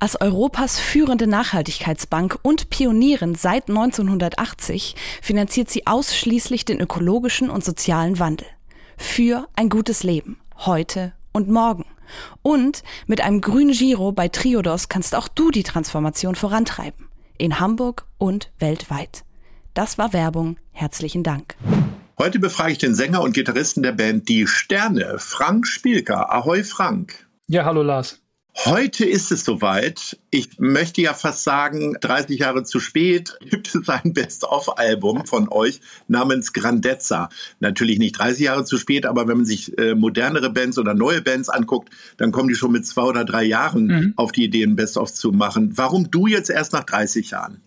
Als Europas führende Nachhaltigkeitsbank und Pionierin seit 1980 finanziert sie ausschließlich den ökologischen und sozialen Wandel. Für ein gutes Leben. Heute und morgen. Und mit einem grünen Giro bei Triodos kannst auch du die Transformation vorantreiben. In Hamburg und weltweit. Das war Werbung. Herzlichen Dank. Heute befrage ich den Sänger und Gitarristen der Band Die Sterne, Frank Spielker. Ahoi Frank. Ja, hallo Lars. Heute ist es soweit. Ich möchte ja fast sagen, 30 Jahre zu spät gibt es ein Best-of-Album von euch namens Grandezza. Natürlich nicht 30 Jahre zu spät, aber wenn man sich äh, modernere Bands oder neue Bands anguckt, dann kommen die schon mit zwei oder drei Jahren mhm. auf die Idee, ein Best-of zu machen. Warum du jetzt erst nach 30 Jahren?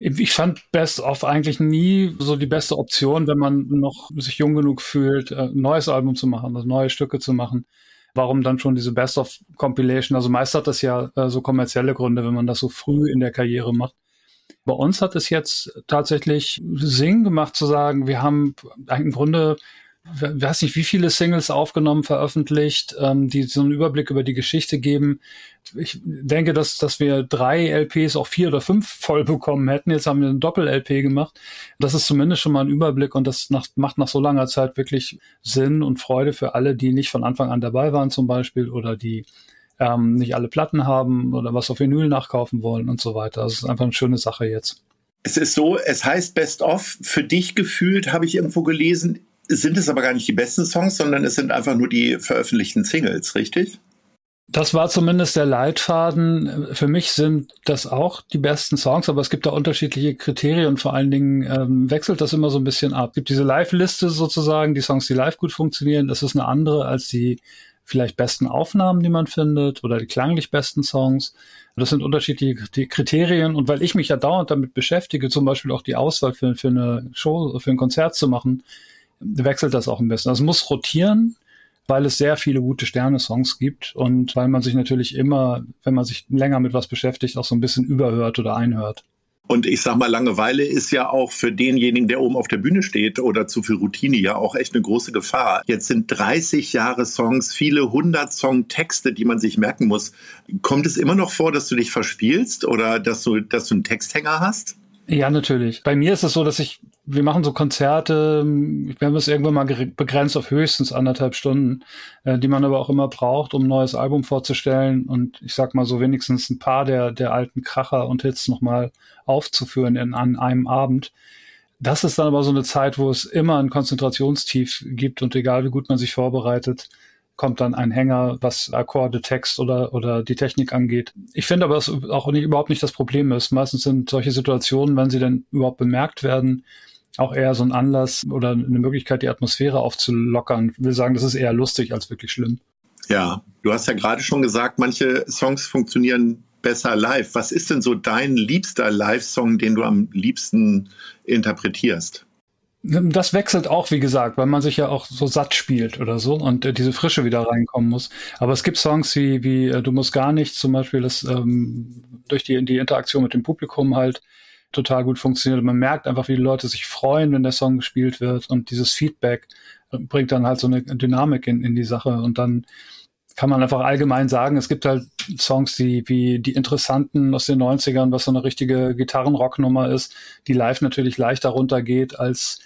Ich fand Best-of eigentlich nie so die beste Option, wenn man noch sich jung genug fühlt, ein neues Album zu machen, also neue Stücke zu machen warum dann schon diese Best of Compilation? Also meist hat das ja äh, so kommerzielle Gründe, wenn man das so früh in der Karriere macht. Bei uns hat es jetzt tatsächlich Sinn gemacht zu sagen, wir haben im Grunde weiß nicht, wie viele Singles aufgenommen, veröffentlicht, ähm, die so einen Überblick über die Geschichte geben. Ich denke, dass, dass wir drei LPs, auch vier oder fünf voll bekommen hätten. Jetzt haben wir ein Doppel-LP gemacht. Das ist zumindest schon mal ein Überblick und das nach, macht nach so langer Zeit wirklich Sinn und Freude für alle, die nicht von Anfang an dabei waren zum Beispiel oder die ähm, nicht alle Platten haben oder was auf Vinyl nachkaufen wollen und so weiter. Das ist einfach eine schöne Sache jetzt. Es ist so, es heißt Best of. Für dich gefühlt, habe ich irgendwo gelesen, sind es aber gar nicht die besten Songs, sondern es sind einfach nur die veröffentlichten Singles, richtig? Das war zumindest der Leitfaden. Für mich sind das auch die besten Songs, aber es gibt da unterschiedliche Kriterien vor allen Dingen ähm, wechselt das immer so ein bisschen ab. Es gibt diese Live-Liste sozusagen, die Songs, die live gut funktionieren. Das ist eine andere als die vielleicht besten Aufnahmen, die man findet oder die klanglich besten Songs. Das sind unterschiedliche Kriterien und weil ich mich ja dauernd damit beschäftige, zum Beispiel auch die Auswahl für, für eine Show, für ein Konzert zu machen, wechselt das auch ein bisschen. Also es muss rotieren, weil es sehr viele gute Sterne-Songs gibt und weil man sich natürlich immer, wenn man sich länger mit was beschäftigt, auch so ein bisschen überhört oder einhört. Und ich sag mal, Langeweile ist ja auch für denjenigen, der oben auf der Bühne steht oder zu viel Routine ja auch echt eine große Gefahr. Jetzt sind 30 Jahre Songs, viele hundert Songtexte, die man sich merken muss. Kommt es immer noch vor, dass du dich verspielst oder dass du, dass du einen Texthänger hast? Ja, natürlich. Bei mir ist es so, dass ich, wir machen so Konzerte, wir haben es irgendwann mal begrenzt auf höchstens anderthalb Stunden, äh, die man aber auch immer braucht, um ein neues Album vorzustellen und ich sag mal so wenigstens ein paar der, der alten Kracher und Hits nochmal aufzuführen in, an einem Abend. Das ist dann aber so eine Zeit, wo es immer ein Konzentrationstief gibt und egal wie gut man sich vorbereitet, kommt dann ein Hänger, was Akkorde, Text oder, oder die Technik angeht. Ich finde aber, dass auch nicht, überhaupt nicht das Problem ist. Meistens sind solche Situationen, wenn sie denn überhaupt bemerkt werden, auch eher so ein Anlass oder eine Möglichkeit, die Atmosphäre aufzulockern. Ich will sagen, das ist eher lustig als wirklich schlimm. Ja, du hast ja gerade schon gesagt, manche Songs funktionieren besser live. Was ist denn so dein liebster Live-Song, den du am liebsten interpretierst? Das wechselt auch, wie gesagt, weil man sich ja auch so satt spielt oder so und äh, diese Frische wieder reinkommen muss. Aber es gibt Songs wie, wie äh, Du musst gar nicht, zum Beispiel, das ähm, durch die, die Interaktion mit dem Publikum halt total gut funktioniert. Man merkt einfach, wie die Leute sich freuen, wenn der Song gespielt wird und dieses Feedback äh, bringt dann halt so eine Dynamik in, in die Sache und dann kann man einfach allgemein sagen, es gibt halt Songs, die wie die interessanten aus den 90ern, was so eine richtige Gitarrenrocknummer ist, die live natürlich leichter runtergeht als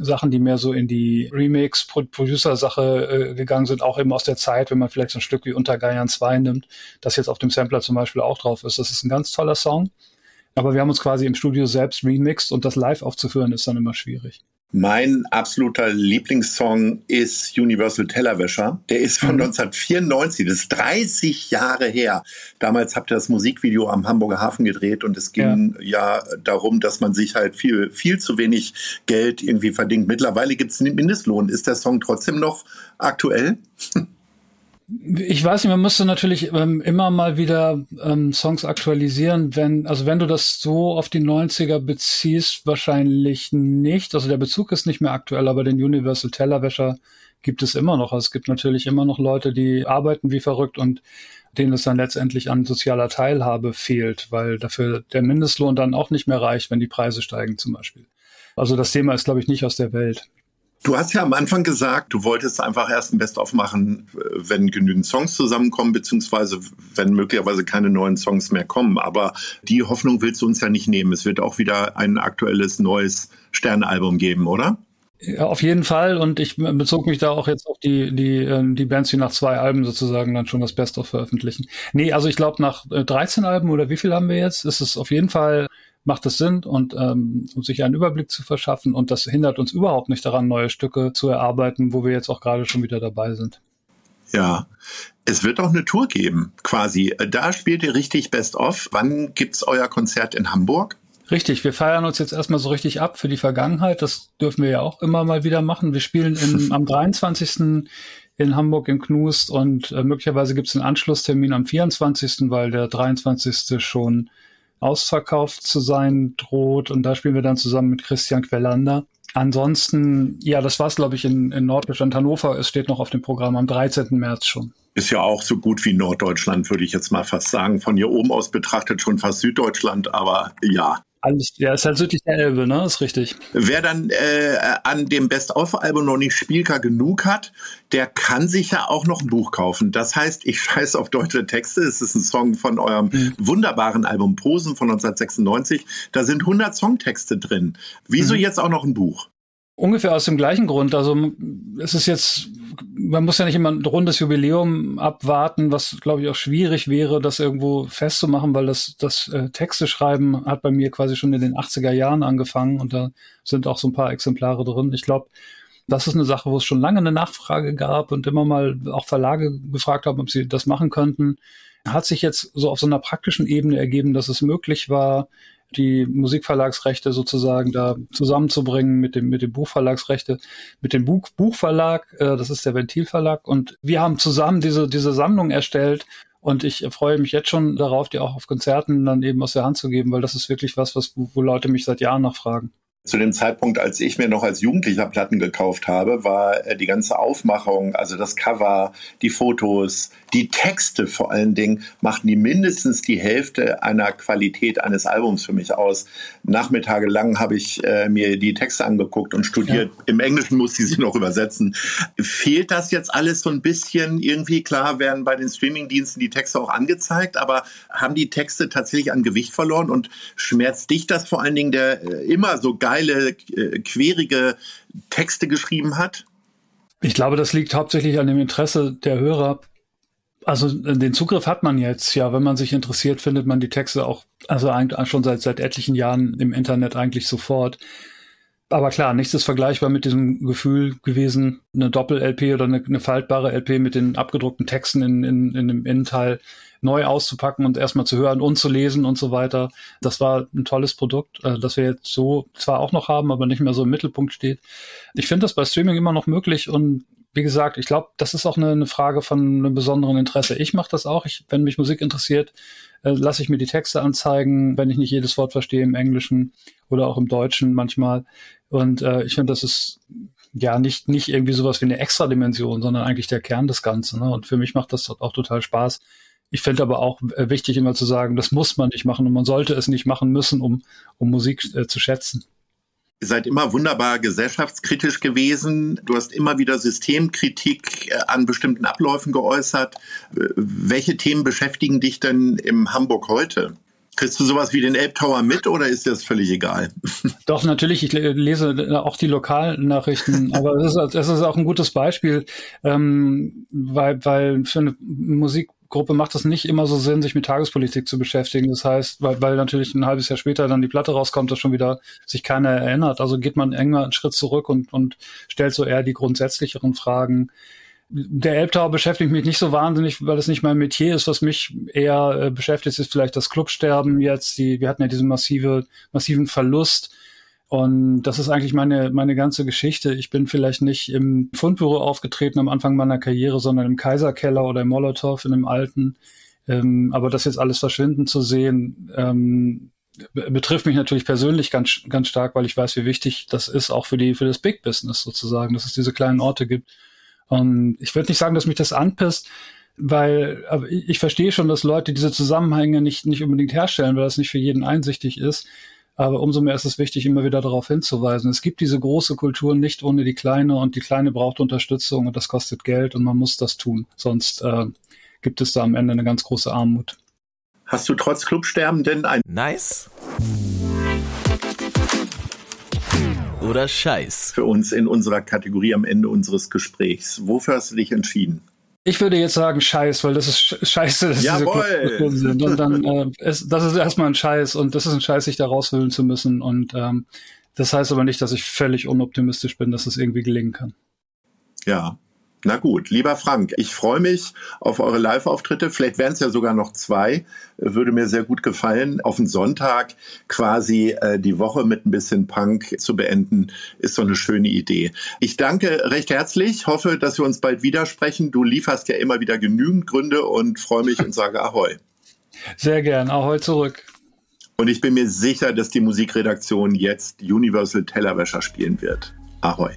Sachen, die mehr so in die Remix-Producer-Sache äh, gegangen sind, auch eben aus der Zeit, wenn man vielleicht so ein Stück wie Unter Geiern 2 nimmt, das jetzt auf dem Sampler zum Beispiel auch drauf ist. Das ist ein ganz toller Song. Aber wir haben uns quasi im Studio selbst remixed und das live aufzuführen ist dann immer schwierig. Mein absoluter Lieblingssong ist Universal Tellerwäscher. Der ist von mhm. 1994, das ist 30 Jahre her. Damals habt ihr das Musikvideo am Hamburger Hafen gedreht und es ging ja, ja darum, dass man sich halt viel, viel zu wenig Geld irgendwie verdient. Mittlerweile gibt es einen Mindestlohn. Ist der Song trotzdem noch aktuell? Ich weiß nicht, man müsste natürlich ähm, immer mal wieder ähm, Songs aktualisieren, wenn, also wenn du das so auf die 90er beziehst, wahrscheinlich nicht. Also der Bezug ist nicht mehr aktuell, aber den Universal Tellerwäscher gibt es immer noch. Also es gibt natürlich immer noch Leute, die arbeiten wie verrückt und denen es dann letztendlich an sozialer Teilhabe fehlt, weil dafür der Mindestlohn dann auch nicht mehr reicht, wenn die Preise steigen zum Beispiel. Also das Thema ist, glaube ich, nicht aus der Welt. Du hast ja am Anfang gesagt, du wolltest einfach erst ein Best-of machen, wenn genügend Songs zusammenkommen, beziehungsweise wenn möglicherweise keine neuen Songs mehr kommen. Aber die Hoffnung willst du uns ja nicht nehmen. Es wird auch wieder ein aktuelles neues Sternalbum geben, oder? Ja, auf jeden Fall. Und ich bezog mich da auch jetzt auf die, die, ähm, die Bands, die nach zwei Alben sozusagen dann schon das Best-of veröffentlichen. Nee, also ich glaube, nach 13 äh, Alben oder wie viel haben wir jetzt, ist es auf jeden Fall macht es Sinn und ähm, um sich einen Überblick zu verschaffen. Und das hindert uns überhaupt nicht daran, neue Stücke zu erarbeiten, wo wir jetzt auch gerade schon wieder dabei sind. Ja, es wird auch eine Tour geben, quasi. Da spielt ihr richtig Best of. Wann gibt's euer Konzert in Hamburg? Richtig, wir feiern uns jetzt erstmal so richtig ab für die Vergangenheit. Das dürfen wir ja auch immer mal wieder machen. Wir spielen im, am 23. in Hamburg in Knust und äh, möglicherweise gibt es einen Anschlusstermin am 24., weil der 23. schon ausverkauft zu sein droht. Und da spielen wir dann zusammen mit Christian Quellander. Ansonsten, ja, das war's, glaube ich, in, in Norddeutschland. Hannover, es steht noch auf dem Programm am 13. März schon. Ist ja auch so gut wie Norddeutschland, würde ich jetzt mal fast sagen. Von hier oben aus betrachtet schon fast Süddeutschland, aber ja, alles, ja, ist halt südlich der Elbe, ne? Ist richtig. Wer dann äh, an dem Best-of-Album noch nicht Spielker genug hat, der kann sich ja auch noch ein Buch kaufen. Das heißt, ich scheiße auf deutsche Texte. Es ist ein Song von eurem mhm. wunderbaren Album Posen von 1996. Da sind 100 Songtexte drin. Wieso mhm. jetzt auch noch ein Buch? Ungefähr aus dem gleichen Grund. Also es ist jetzt, man muss ja nicht immer ein rundes Jubiläum abwarten, was glaube ich auch schwierig wäre, das irgendwo festzumachen, weil das, das äh, Texte schreiben hat bei mir quasi schon in den 80er Jahren angefangen und da sind auch so ein paar Exemplare drin. Ich glaube, das ist eine Sache, wo es schon lange eine Nachfrage gab und immer mal auch Verlage gefragt haben, ob sie das machen könnten. Hat sich jetzt so auf so einer praktischen Ebene ergeben, dass es möglich war, die Musikverlagsrechte sozusagen da zusammenzubringen mit dem, mit dem Buchverlagsrechte, mit dem Buch, Buchverlag, äh, das ist der Ventilverlag. Und wir haben zusammen diese, diese Sammlung erstellt und ich freue mich jetzt schon darauf, die auch auf Konzerten dann eben aus der Hand zu geben, weil das ist wirklich was, was, wo Leute mich seit Jahren nachfragen zu dem Zeitpunkt, als ich mir noch als Jugendlicher Platten gekauft habe, war äh, die ganze Aufmachung, also das Cover, die Fotos, die Texte vor allen Dingen, machten die mindestens die Hälfte einer Qualität eines Albums für mich aus. Nachmittage lang habe ich äh, mir die Texte angeguckt und studiert. Ja. Im Englischen musste ich sie noch übersetzen. Fehlt das jetzt alles so ein bisschen? Irgendwie klar werden bei den Streamingdiensten die Texte auch angezeigt, aber haben die Texte tatsächlich an Gewicht verloren und schmerzt dich das vor allen Dingen, der äh, immer so geil geile, äh, querige Texte geschrieben hat? Ich glaube, das liegt hauptsächlich an dem Interesse der Hörer. Also den Zugriff hat man jetzt, ja. Wenn man sich interessiert, findet man die Texte auch, also eigentlich schon seit, seit etlichen Jahren im Internet eigentlich sofort. Aber klar, nichts ist vergleichbar mit diesem Gefühl gewesen, eine Doppel-LP oder eine, eine, faltbare LP mit den abgedruckten Texten in, in, in dem Innenteil neu auszupacken und erstmal zu hören und zu lesen und so weiter. Das war ein tolles Produkt, äh, das wir jetzt so zwar auch noch haben, aber nicht mehr so im Mittelpunkt steht. Ich finde das bei Streaming immer noch möglich und wie gesagt, ich glaube, das ist auch eine, eine, Frage von einem besonderen Interesse. Ich mache das auch. Ich, wenn mich Musik interessiert, äh, lasse ich mir die Texte anzeigen, wenn ich nicht jedes Wort verstehe im Englischen oder auch im Deutschen manchmal. Und äh, ich finde, das ist ja nicht, nicht irgendwie sowas wie eine Extra-Dimension, sondern eigentlich der Kern des Ganzen. Ne? Und für mich macht das auch total Spaß, ich finde aber auch äh, wichtig, immer zu sagen, das muss man nicht machen und man sollte es nicht machen müssen, um, um Musik äh, zu schätzen. Ihr seid immer wunderbar gesellschaftskritisch gewesen. Du hast immer wieder Systemkritik äh, an bestimmten Abläufen geäußert. Äh, welche Themen beschäftigen dich denn im Hamburg heute? Kriegst du sowas wie den Elbtower mit oder ist dir das völlig egal? Doch, natürlich. Ich lese auch die Lokalnachrichten, aber es ist, es ist auch ein gutes Beispiel, ähm, weil, weil für eine Musik Gruppe macht es nicht immer so Sinn, sich mit Tagespolitik zu beschäftigen. Das heißt, weil, weil natürlich ein halbes Jahr später dann die Platte rauskommt, dass schon wieder sich keiner erinnert. Also geht man enger einen Schritt zurück und, und stellt so eher die grundsätzlicheren Fragen. Der Elbtower beschäftigt mich nicht so wahnsinnig, weil es nicht mein Metier ist. Was mich eher äh, beschäftigt, ist vielleicht das Clubsterben jetzt. Die, wir hatten ja diesen massive, massiven Verlust Und das ist eigentlich meine, meine ganze Geschichte. Ich bin vielleicht nicht im Fundbüro aufgetreten am Anfang meiner Karriere, sondern im Kaiserkeller oder im Molotow in dem alten. Ähm, aber das jetzt alles verschwinden zu sehen, ähm, betrifft mich natürlich persönlich ganz, ganz stark, weil ich weiß, wie wichtig das ist, auch für die, für das Big Business sozusagen, dass es diese kleinen Orte gibt. Und ich würde nicht sagen, dass mich das anpisst, weil aber ich, ich verstehe schon, dass Leute diese Zusammenhänge nicht, nicht unbedingt herstellen, weil das nicht für jeden einsichtig ist. Aber umso mehr ist es wichtig, immer wieder darauf hinzuweisen. Es gibt diese große Kultur nicht ohne die kleine und die kleine braucht Unterstützung und das kostet Geld und man muss das tun. Sonst äh, gibt es da am Ende eine ganz große Armut. Hast du trotz Clubsterben denn ein Nice oder Scheiß für uns in unserer Kategorie am Ende unseres Gesprächs? Wofür hast du dich entschieden? Ich würde jetzt sagen Scheiß, weil das ist scheiße, dass Jawohl. diese sind. Und dann, äh, ist, das ist erstmal ein Scheiß und das ist ein Scheiß, sich da rauswühlen zu müssen. Und ähm, das heißt aber nicht, dass ich völlig unoptimistisch bin, dass es irgendwie gelingen kann. Ja, na gut, lieber Frank, ich freue mich auf eure Live-Auftritte. Vielleicht wären es ja sogar noch zwei. Würde mir sehr gut gefallen. Auf den Sonntag quasi äh, die Woche mit ein bisschen Punk zu beenden, ist so eine schöne Idee. Ich danke recht herzlich, hoffe, dass wir uns bald widersprechen. Du lieferst ja immer wieder genügend Gründe und freue mich und sage Ahoi. Sehr gern, Ahoi zurück. Und ich bin mir sicher, dass die Musikredaktion jetzt Universal Tellerwäscher spielen wird. Ahoi.